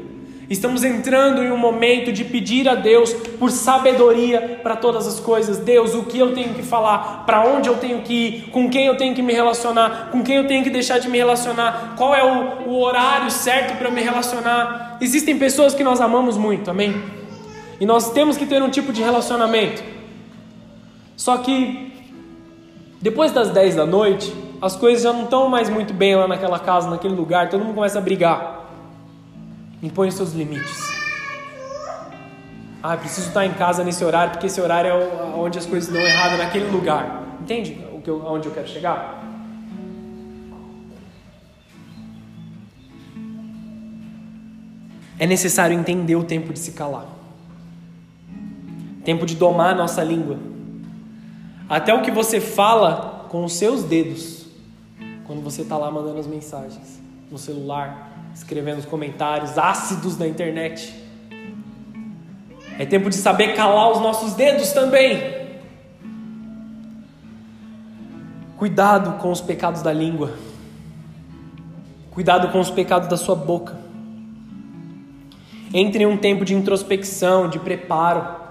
Estamos entrando em um momento de pedir a Deus por sabedoria para todas as coisas. Deus, o que eu tenho que falar, para onde eu tenho que ir, com quem eu tenho que me relacionar, com quem eu tenho que deixar de me relacionar, qual é o, o horário certo para me relacionar. Existem pessoas que nós amamos muito, amém? E nós temos que ter um tipo de relacionamento. Só que depois das 10 da noite, as coisas já não estão mais muito bem lá naquela casa, naquele lugar, todo mundo começa a brigar. Impõe os seus limites. Ah, preciso estar em casa nesse horário, porque esse horário é onde as coisas dão errado naquele lugar. Entende o que aonde eu quero chegar? É necessário entender o tempo de se calar. Tempo de domar a nossa língua. Até o que você fala com os seus dedos. Quando você está lá mandando as mensagens no celular, escrevendo os comentários ácidos da internet. É tempo de saber calar os nossos dedos também. Cuidado com os pecados da língua. Cuidado com os pecados da sua boca. Entre em um tempo de introspecção, de preparo.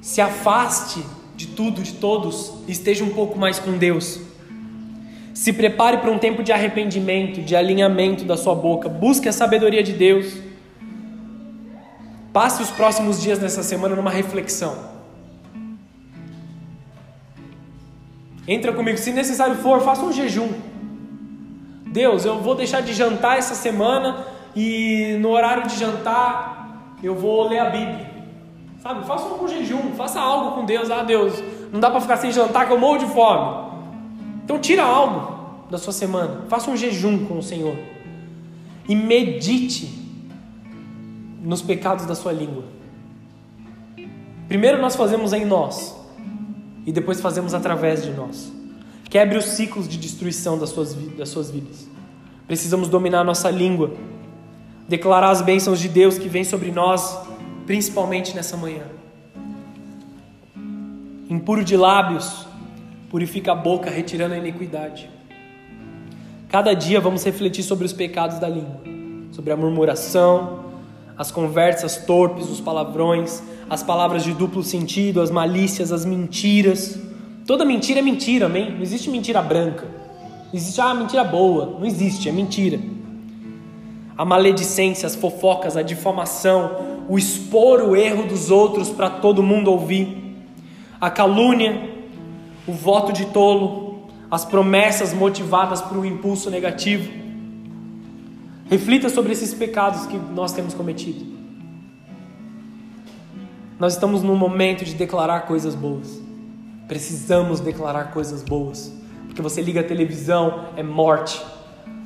Se afaste de tudo, de todos, e esteja um pouco mais com Deus. Se prepare para um tempo de arrependimento, de alinhamento da sua boca. Busque a sabedoria de Deus. Passe os próximos dias nessa semana numa reflexão. Entra comigo, se necessário for, faça um jejum. Deus, eu vou deixar de jantar essa semana e no horário de jantar eu vou ler a Bíblia. Sabe? Faça um jejum, faça algo com Deus. Ah, Deus, não dá para ficar sem jantar que eu morro de fome. Então tira algo da sua semana, faça um jejum com o Senhor e medite nos pecados da sua língua. Primeiro nós fazemos em nós e depois fazemos através de nós. Quebre os ciclos de destruição das suas, das suas vidas. Precisamos dominar a nossa língua, declarar as bênçãos de Deus que vêm sobre nós, principalmente nessa manhã. Impuro de lábios, purifica a boca, retirando a iniquidade. Cada dia vamos refletir sobre os pecados da língua, sobre a murmuração, as conversas torpes, os palavrões, as palavras de duplo sentido, as malícias, as mentiras. Toda mentira é mentira, amém? Não existe mentira branca. Não existe ah, mentira boa. Não existe, é mentira. A maledicência, as fofocas, a difamação, o expor o erro dos outros para todo mundo ouvir, a calúnia, o voto de tolo, as promessas motivadas por um impulso negativo. Reflita sobre esses pecados que nós temos cometido. Nós estamos num momento de declarar coisas boas. Precisamos declarar coisas boas. Porque você liga a televisão, é morte.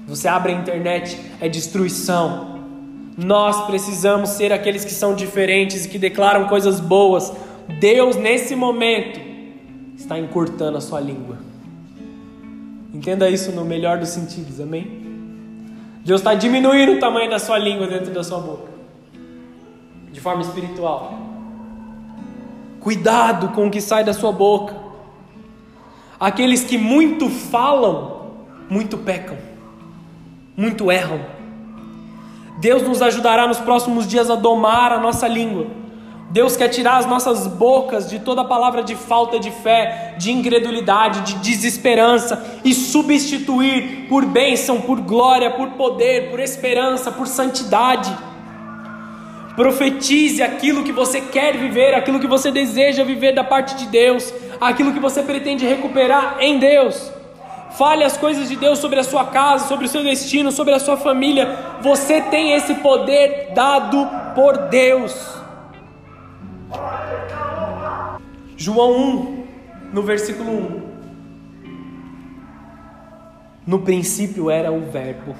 Você abre a internet, é destruição. Nós precisamos ser aqueles que são diferentes e que declaram coisas boas. Deus, nesse momento, está encurtando a sua língua. Entenda isso no melhor dos sentidos, amém? Deus está diminuindo o tamanho da sua língua dentro da sua boca, de forma espiritual. Cuidado com o que sai da sua boca. Aqueles que muito falam, muito pecam, muito erram. Deus nos ajudará nos próximos dias a domar a nossa língua Deus quer tirar as nossas bocas de toda palavra de falta de fé, de incredulidade, de desesperança e substituir por bênção, por glória, por poder, por esperança, por santidade. Profetize aquilo que você quer viver, aquilo que você deseja viver da parte de Deus, aquilo que você pretende recuperar em Deus. Fale as coisas de Deus sobre a sua casa, sobre o seu destino, sobre a sua família. Você tem esse poder dado por Deus. João 1, no versículo 1. No princípio era o Verbo,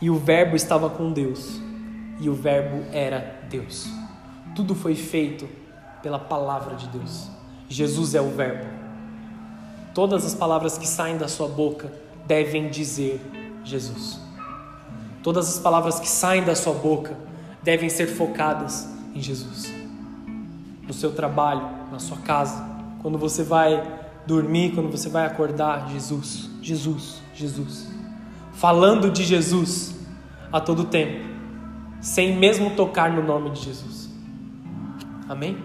e o Verbo estava com Deus, e o Verbo era Deus. Tudo foi feito pela palavra de Deus. Jesus é o Verbo. Todas as palavras que saem da sua boca devem dizer Jesus. Todas as palavras que saem da sua boca devem ser focadas em Jesus no seu trabalho, na sua casa, quando você vai dormir, quando você vai acordar, Jesus, Jesus, Jesus. Falando de Jesus, a todo tempo, sem mesmo tocar no nome de Jesus. Amém?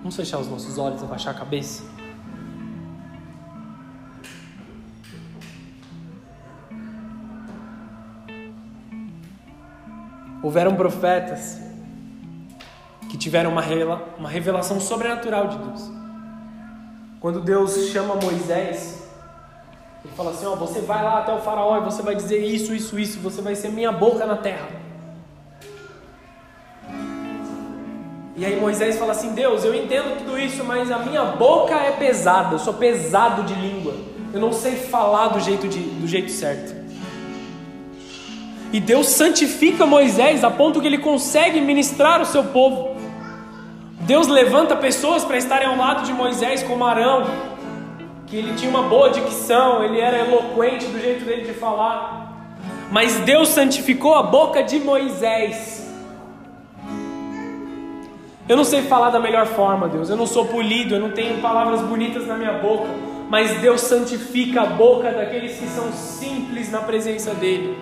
Vamos fechar os nossos olhos, abaixar a cabeça. Houveram profetas que tiveram uma, uma revelação sobrenatural de Deus. Quando Deus chama Moisés, ele fala assim: Ó, você vai lá até o Faraó e você vai dizer isso, isso, isso, você vai ser minha boca na terra. E aí Moisés fala assim: Deus, eu entendo tudo isso, mas a minha boca é pesada, eu sou pesado de língua, eu não sei falar do jeito, de, do jeito certo. E Deus santifica Moisés a ponto que ele consegue ministrar o seu povo. Deus levanta pessoas para estarem ao lado de Moisés, como Arão, que ele tinha uma boa dicção, ele era eloquente do jeito dele de falar. Mas Deus santificou a boca de Moisés. Eu não sei falar da melhor forma, Deus. Eu não sou polido, eu não tenho palavras bonitas na minha boca. Mas Deus santifica a boca daqueles que são simples na presença dEle.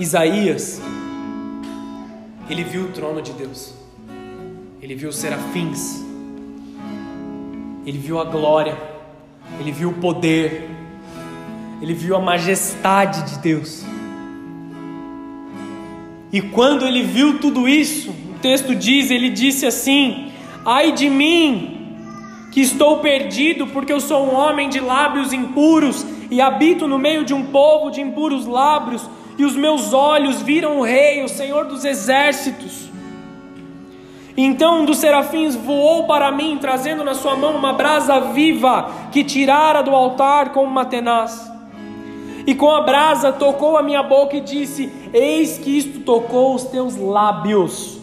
Isaías, ele viu o trono de Deus, ele viu os serafins, ele viu a glória, ele viu o poder, ele viu a majestade de Deus. E quando ele viu tudo isso, o texto diz: ele disse assim: Ai de mim, que estou perdido, porque eu sou um homem de lábios impuros e habito no meio de um povo de impuros lábios e os meus olhos viram o Rei, o Senhor dos exércitos. Então um dos serafins voou para mim, trazendo na sua mão uma brasa viva que tirara do altar com uma tenaz. E com a brasa tocou a minha boca e disse: Eis que isto tocou os teus lábios.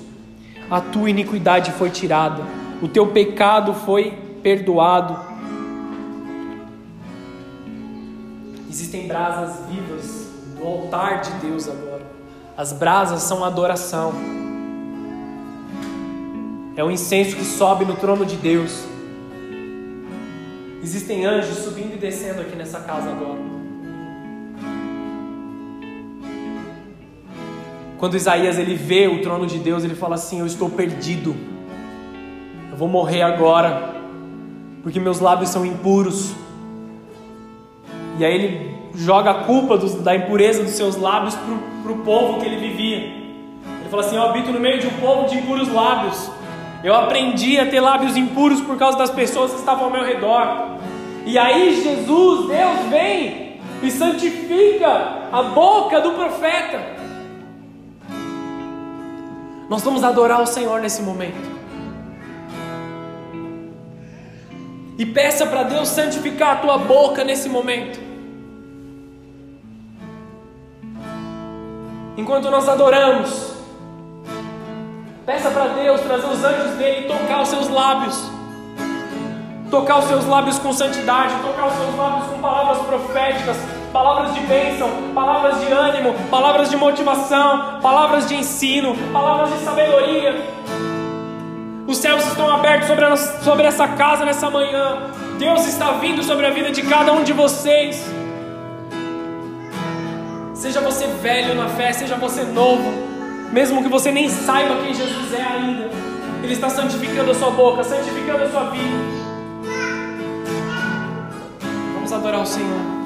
A tua iniquidade foi tirada, o teu pecado foi perdoado. Existem brasas vivas no altar de Deus agora. As brasas são adoração. É o incenso que sobe no trono de Deus. Existem anjos subindo e descendo aqui nessa casa agora. Quando Isaías ele vê o trono de Deus, ele fala assim: Eu estou perdido. Eu vou morrer agora, porque meus lábios são impuros. E aí ele joga a culpa da impureza dos seus lábios para o povo que ele vivia. Ele fala assim: Eu habito no meio de um povo de impuros lábios. Eu aprendi a ter lábios impuros por causa das pessoas que estavam ao meu redor. E aí Jesus, Deus, vem e santifica a boca do profeta. Nós vamos adorar o Senhor nesse momento. E peça para Deus santificar a tua boca nesse momento. Enquanto nós adoramos. Peça para Deus trazer os anjos dele e tocar os seus lábios. Tocar os seus lábios com santidade, tocar os seus lábios com palavras proféticas, palavras de bênção, palavras de ânimo, palavras de motivação, palavras de ensino, palavras de sabedoria. Os céus estão abertos sobre, a, sobre essa casa nessa manhã. Deus está vindo sobre a vida de cada um de vocês. Seja você velho na fé, seja você novo, mesmo que você nem saiba quem Jesus é ainda, Ele está santificando a sua boca, santificando a sua vida. Vamos adorar o Senhor.